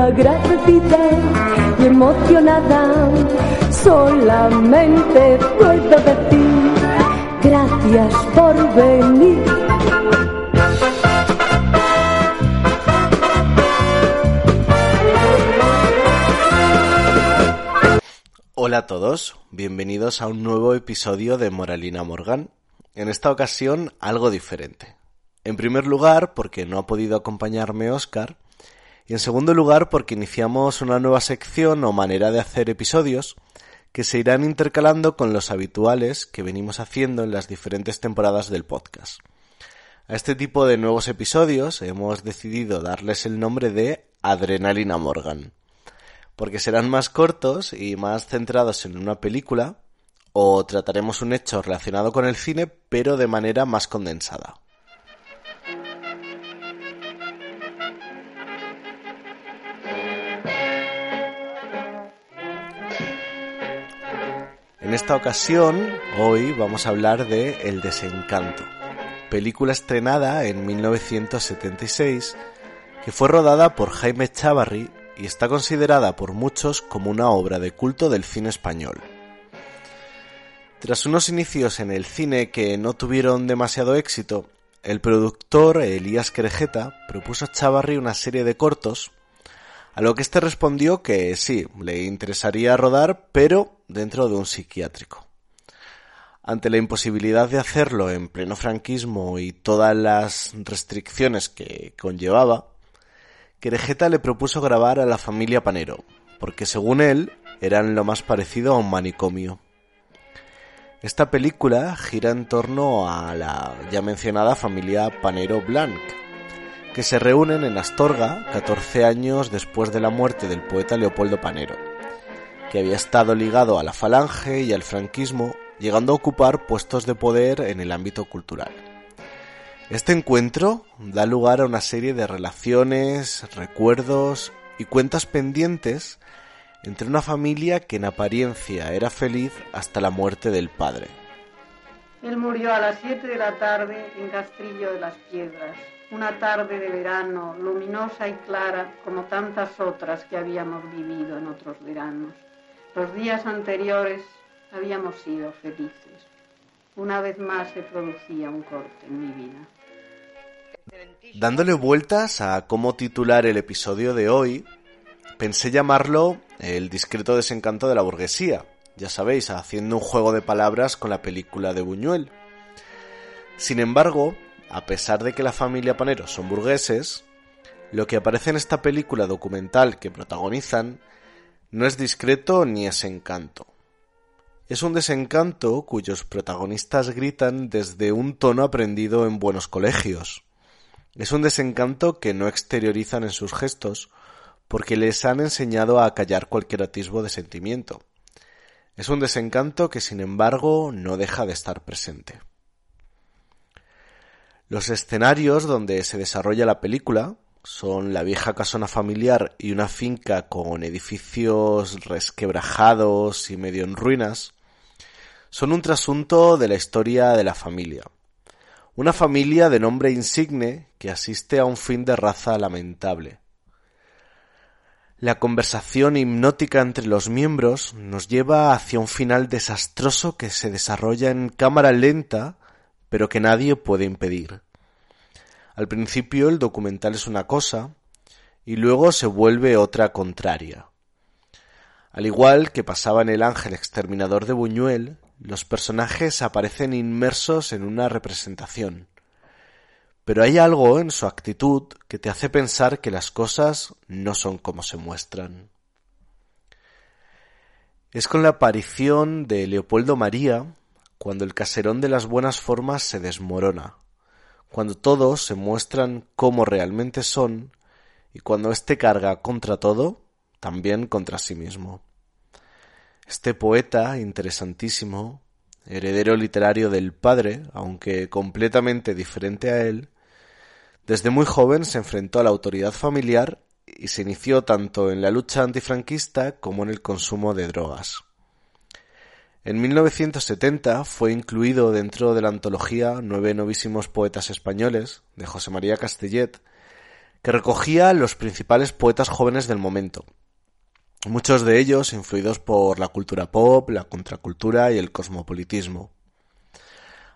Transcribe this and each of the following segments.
Agradecida y emocionada, solamente puedo decir gracias por venir. Hola a todos, bienvenidos a un nuevo episodio de Moralina Morgan. En esta ocasión algo diferente. En primer lugar, porque no ha podido acompañarme Oscar, y en segundo lugar, porque iniciamos una nueva sección o manera de hacer episodios que se irán intercalando con los habituales que venimos haciendo en las diferentes temporadas del podcast. A este tipo de nuevos episodios hemos decidido darles el nombre de Adrenalina Morgan, porque serán más cortos y más centrados en una película, o trataremos un hecho relacionado con el cine, pero de manera más condensada. En esta ocasión, hoy vamos a hablar de El desencanto, película estrenada en 1976 que fue rodada por Jaime Chavarri y está considerada por muchos como una obra de culto del cine español. Tras unos inicios en el cine que no tuvieron demasiado éxito, el productor Elías Querejeta propuso a Chavarri una serie de cortos a lo que éste respondió que sí, le interesaría rodar, pero dentro de un psiquiátrico. Ante la imposibilidad de hacerlo en pleno franquismo y todas las restricciones que conllevaba, Querejeta le propuso grabar a la familia Panero, porque según él eran lo más parecido a un manicomio. Esta película gira en torno a la ya mencionada familia Panero Blanc, que se reúnen en Astorga 14 años después de la muerte del poeta Leopoldo Panero, que había estado ligado a la falange y al franquismo, llegando a ocupar puestos de poder en el ámbito cultural. Este encuentro da lugar a una serie de relaciones, recuerdos y cuentas pendientes entre una familia que en apariencia era feliz hasta la muerte del padre. Él murió a las 7 de la tarde en Castrillo de las Piedras, una tarde de verano luminosa y clara como tantas otras que habíamos vivido en otros veranos. Los días anteriores habíamos sido felices. Una vez más se producía un corte en mi vida. Dándole vueltas a cómo titular el episodio de hoy, pensé llamarlo El discreto desencanto de la burguesía, ya sabéis, haciendo un juego de palabras con la película de Buñuel. Sin embargo, a pesar de que la familia Panero son burgueses, lo que aparece en esta película documental que protagonizan no es discreto ni es encanto. Es un desencanto cuyos protagonistas gritan desde un tono aprendido en buenos colegios. Es un desencanto que no exteriorizan en sus gestos porque les han enseñado a callar cualquier atisbo de sentimiento. Es un desencanto que sin embargo no deja de estar presente. Los escenarios donde se desarrolla la película son la vieja casona familiar y una finca con edificios resquebrajados y medio en ruinas. Son un trasunto de la historia de la familia. Una familia de nombre insigne que asiste a un fin de raza lamentable. La conversación hipnótica entre los miembros nos lleva hacia un final desastroso que se desarrolla en cámara lenta pero que nadie puede impedir. Al principio el documental es una cosa y luego se vuelve otra contraria. Al igual que pasaba en El ángel exterminador de Buñuel, los personajes aparecen inmersos en una representación. Pero hay algo en su actitud que te hace pensar que las cosas no son como se muestran. Es con la aparición de Leopoldo María cuando el caserón de las buenas formas se desmorona, cuando todos se muestran como realmente son y cuando éste carga contra todo, también contra sí mismo. Este poeta interesantísimo, heredero literario del padre, aunque completamente diferente a él, desde muy joven se enfrentó a la autoridad familiar y se inició tanto en la lucha antifranquista como en el consumo de drogas. En 1970 fue incluido dentro de la antología Nueve novísimos poetas españoles de José María Castellet, que recogía los principales poetas jóvenes del momento, muchos de ellos influidos por la cultura pop, la contracultura y el cosmopolitismo.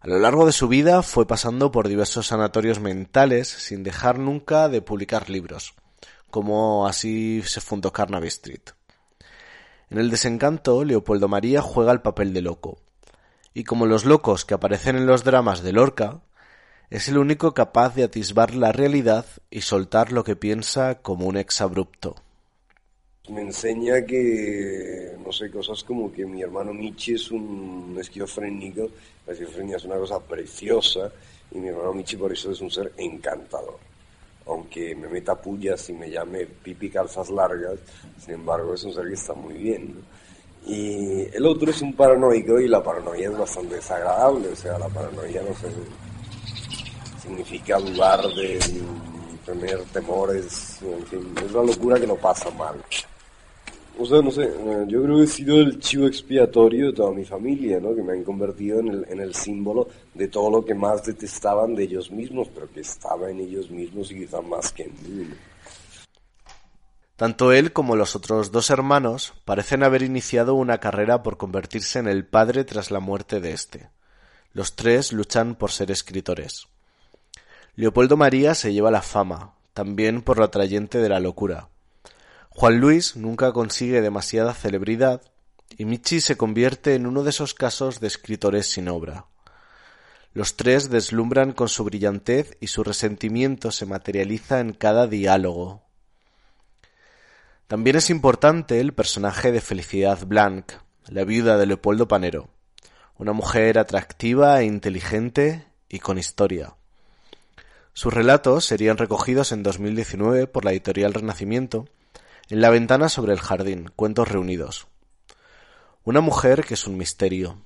A lo largo de su vida fue pasando por diversos sanatorios mentales sin dejar nunca de publicar libros, como así se fundó Carnaby Street. En el desencanto, Leopoldo María juega el papel de loco, y como los locos que aparecen en los dramas de Lorca, es el único capaz de atisbar la realidad y soltar lo que piensa como un exabrupto. Me enseña que, no sé, cosas como que mi hermano Michi es un esquizofrénico, la esquizofrenia es una cosa preciosa y mi hermano Michi por eso es un ser encantador. Aunque me meta pullas y me llame pipi calzas largas, sin embargo es un ser que está muy bien. Y el otro es un paranoico y la paranoia es bastante desagradable, o sea, la paranoia no sé, significa dudar de tener temores, en fin, es una locura que no pasa mal. O sea, no sé, yo creo que he sido el chivo expiatorio de toda mi familia, ¿no? Que me han convertido en el, en el símbolo de todo lo que más detestaban de ellos mismos, pero que estaba en ellos mismos y quizá más que en mí. Tanto él como los otros dos hermanos parecen haber iniciado una carrera por convertirse en el padre tras la muerte de este. Los tres luchan por ser escritores. Leopoldo María se lleva la fama, también por lo atrayente de la locura. Juan Luis nunca consigue demasiada celebridad y Michi se convierte en uno de esos casos de escritores sin obra. Los tres deslumbran con su brillantez y su resentimiento se materializa en cada diálogo. También es importante el personaje de Felicidad Blanc, la viuda de Leopoldo Panero, una mujer atractiva e inteligente y con historia. Sus relatos serían recogidos en 2019 por la editorial Renacimiento en la ventana sobre el jardín, cuentos reunidos. Una mujer que es un misterio.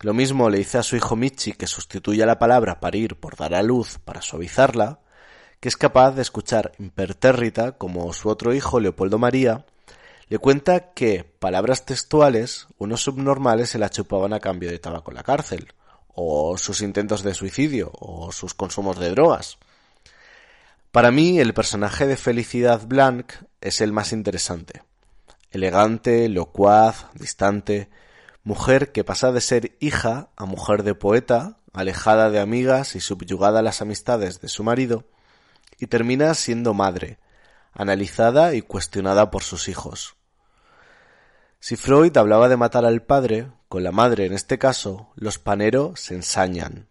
Lo mismo le dice a su hijo Michi que sustituya la palabra parir por dar a luz para suavizarla, que es capaz de escuchar impertérrita como su otro hijo Leopoldo María le cuenta que, palabras textuales, unos subnormales se la chupaban a cambio de tabaco en la cárcel, o sus intentos de suicidio, o sus consumos de drogas. Para mí, el personaje de Felicidad Blanc es el más interesante. Elegante, locuaz, distante, mujer que pasa de ser hija a mujer de poeta, alejada de amigas y subyugada a las amistades de su marido, y termina siendo madre, analizada y cuestionada por sus hijos. Si Freud hablaba de matar al padre, con la madre en este caso, los Panero se ensañan.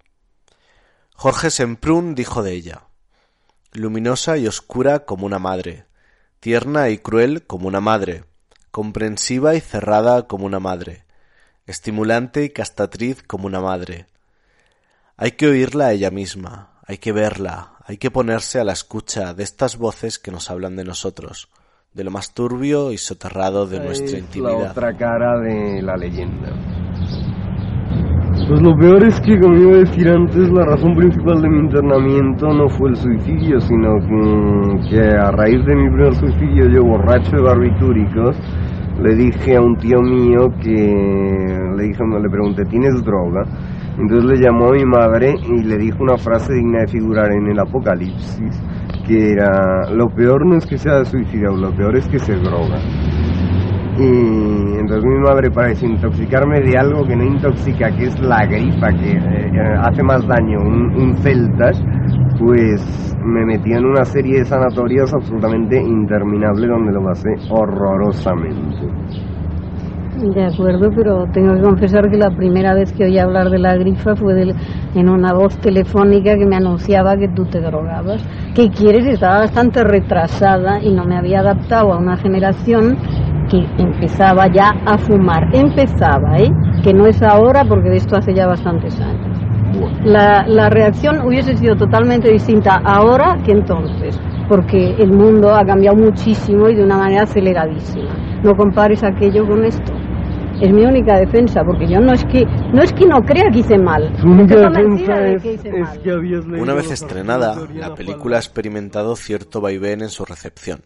Jorge Semprún dijo de ella luminosa y oscura como una madre, tierna y cruel como una madre, comprensiva y cerrada como una madre, estimulante y castatriz como una madre. Hay que oírla a ella misma, hay que verla, hay que ponerse a la escucha de estas voces que nos hablan de nosotros, de lo más turbio y soterrado de nuestra intimidad. La otra cara de la leyenda. Pues lo peor es que, como iba a decir antes, la razón principal de mi internamiento no fue el suicidio, sino que, a raíz de mi primer suicidio, yo borracho de barbitúricos, le dije a un tío mío que le dije cuando le pregunté, ¿tienes droga? Entonces le llamó a mi madre y le dijo una frase digna de figurar en el Apocalipsis, que era, lo peor no es que sea suicidio, lo peor es que se droga. Mi madre para desintoxicarme de algo que no intoxica, que es la gripa, que eh, hace más daño, un, un celtas, pues me metí en una serie de sanatorios absolutamente interminable donde lo pasé horrorosamente. De acuerdo, pero tengo que confesar que la primera vez que oí hablar de la grifa fue en una voz telefónica que me anunciaba que tú te drogabas. ¿Qué quieres? Estaba bastante retrasada y no me había adaptado a una generación que empezaba ya a fumar. Empezaba, ¿eh? Que no es ahora porque de esto hace ya bastantes años. La, la reacción hubiese sido totalmente distinta ahora que entonces. porque el mundo ha cambiado muchísimo y de una manera aceleradísima. No compares aquello con esto. Es mi única defensa, porque yo no es que no es que no crea que hice mal. Su única Estoy defensa convencida de es, que hice es mal. que habías leído Una vez estrenada, la película ha experimentado cierto vaivén en su recepción.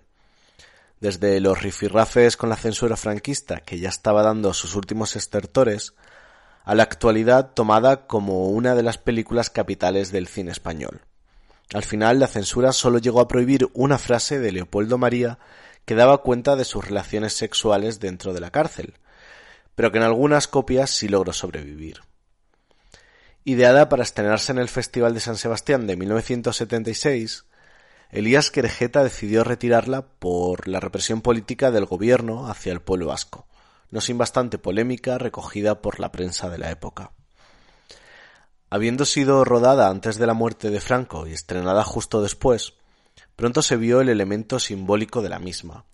Desde los rifirrafes con la censura franquista, que ya estaba dando sus últimos estertores, a la actualidad tomada como una de las películas capitales del cine español. Al final, la censura solo llegó a prohibir una frase de Leopoldo María que daba cuenta de sus relaciones sexuales dentro de la cárcel, pero que en algunas copias sí logró sobrevivir. Ideada para estrenarse en el Festival de San Sebastián de 1976, Elías Querejeta decidió retirarla por la represión política del gobierno hacia el pueblo vasco, no sin bastante polémica recogida por la prensa de la época. Habiendo sido rodada antes de la muerte de Franco y estrenada justo después, pronto se vio el elemento simbólico de la misma,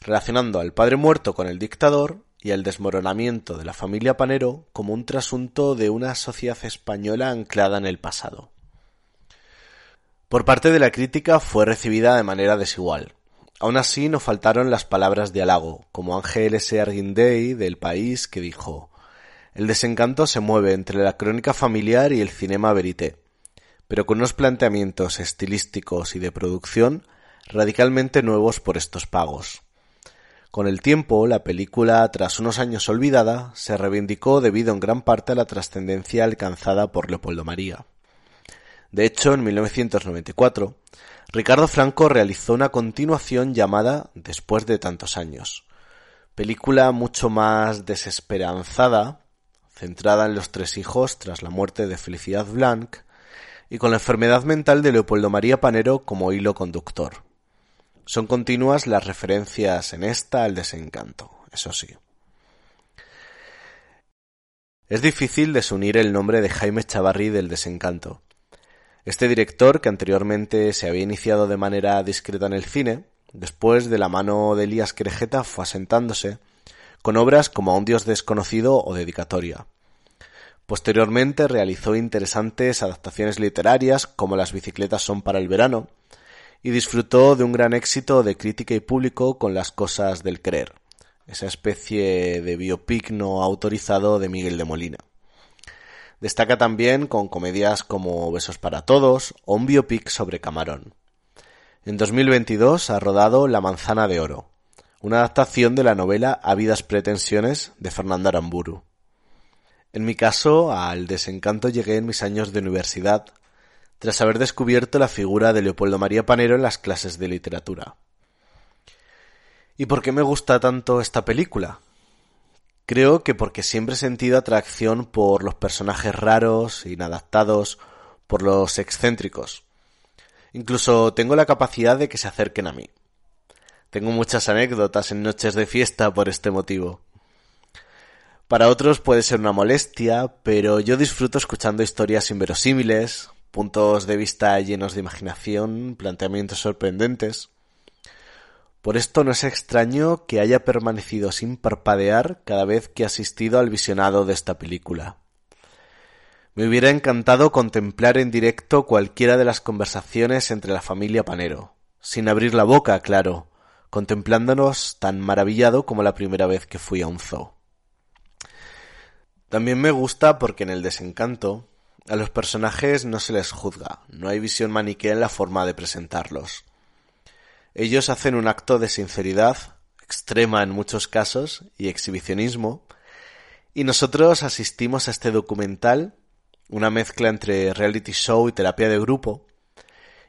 relacionando al padre muerto con el dictador y el desmoronamiento de la familia Panero como un trasunto de una sociedad española anclada en el pasado. Por parte de la crítica fue recibida de manera desigual. Aún así no faltaron las palabras de halago, como Ángel S. Arguindey del País que dijo El desencanto se mueve entre la crónica familiar y el cinema verité, pero con unos planteamientos estilísticos y de producción radicalmente nuevos por estos pagos. Con el tiempo, la película, tras unos años olvidada, se reivindicó debido en gran parte a la trascendencia alcanzada por Leopoldo María. De hecho, en 1994, Ricardo Franco realizó una continuación llamada Después de tantos años, película mucho más desesperanzada, centrada en los tres hijos tras la muerte de Felicidad Blanc y con la enfermedad mental de Leopoldo María Panero como hilo conductor. Son continuas las referencias en esta al desencanto, eso sí. Es difícil desunir el nombre de Jaime Chavarri del desencanto. Este director, que anteriormente se había iniciado de manera discreta en el cine, después de la mano de Elías Querejeta fue asentándose, con obras como A un dios desconocido o Dedicatoria. Posteriormente realizó interesantes adaptaciones literarias como Las bicicletas son para el verano, y disfrutó de un gran éxito de crítica y público con Las cosas del creer, esa especie de biopic no autorizado de Miguel de Molina. Destaca también con comedias como Besos para Todos o un biopic sobre Camarón. En 2022 ha rodado La manzana de oro, una adaptación de la novela Ávidas pretensiones de Fernando Aramburu. En mi caso, al desencanto llegué en mis años de universidad, tras haber descubierto la figura de Leopoldo María Panero en las clases de literatura. ¿Y por qué me gusta tanto esta película? Creo que porque siempre he sentido atracción por los personajes raros, inadaptados, por los excéntricos. Incluso tengo la capacidad de que se acerquen a mí. Tengo muchas anécdotas en noches de fiesta por este motivo. Para otros puede ser una molestia, pero yo disfruto escuchando historias inverosímiles, puntos de vista llenos de imaginación, planteamientos sorprendentes. Por esto no es extraño que haya permanecido sin parpadear cada vez que he asistido al visionado de esta película. Me hubiera encantado contemplar en directo cualquiera de las conversaciones entre la familia Panero, sin abrir la boca, claro, contemplándonos tan maravillado como la primera vez que fui a un zoo. También me gusta porque en el desencanto a los personajes no se les juzga, no hay visión maniquea en la forma de presentarlos. Ellos hacen un acto de sinceridad, extrema en muchos casos, y exhibicionismo, y nosotros asistimos a este documental, una mezcla entre reality show y terapia de grupo,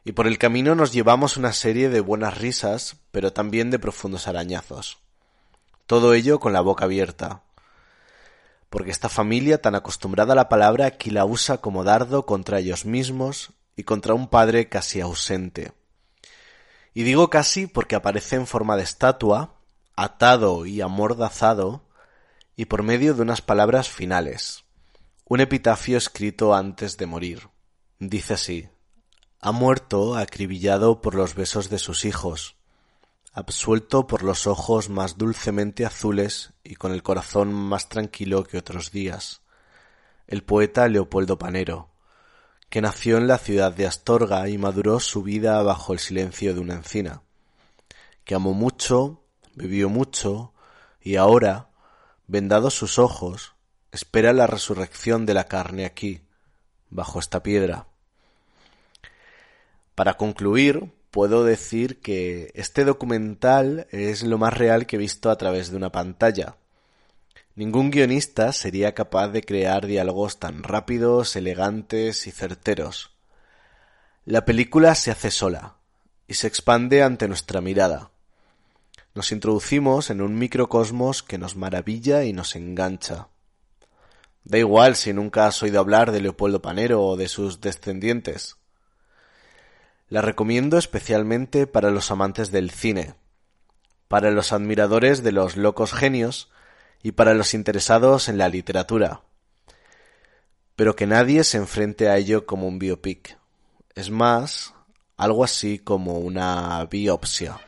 y por el camino nos llevamos una serie de buenas risas, pero también de profundos arañazos. Todo ello con la boca abierta, porque esta familia tan acostumbrada a la palabra aquí la usa como dardo contra ellos mismos y contra un padre casi ausente. Y digo casi porque aparece en forma de estatua, atado y amordazado, y por medio de unas palabras finales. Un epitafio escrito antes de morir. Dice así Ha muerto acribillado por los besos de sus hijos, absuelto por los ojos más dulcemente azules y con el corazón más tranquilo que otros días. El poeta Leopoldo Panero, que nació en la ciudad de Astorga y maduró su vida bajo el silencio de una encina, que amó mucho, vivió mucho y ahora, vendados sus ojos, espera la resurrección de la carne aquí, bajo esta piedra. Para concluir, puedo decir que este documental es lo más real que he visto a través de una pantalla. Ningún guionista sería capaz de crear diálogos tan rápidos, elegantes y certeros. La película se hace sola y se expande ante nuestra mirada. Nos introducimos en un microcosmos que nos maravilla y nos engancha. Da igual si nunca has oído hablar de Leopoldo Panero o de sus descendientes. La recomiendo especialmente para los amantes del cine, para los admiradores de los locos genios y para los interesados en la literatura. Pero que nadie se enfrente a ello como un biopic. Es más, algo así como una biopsia.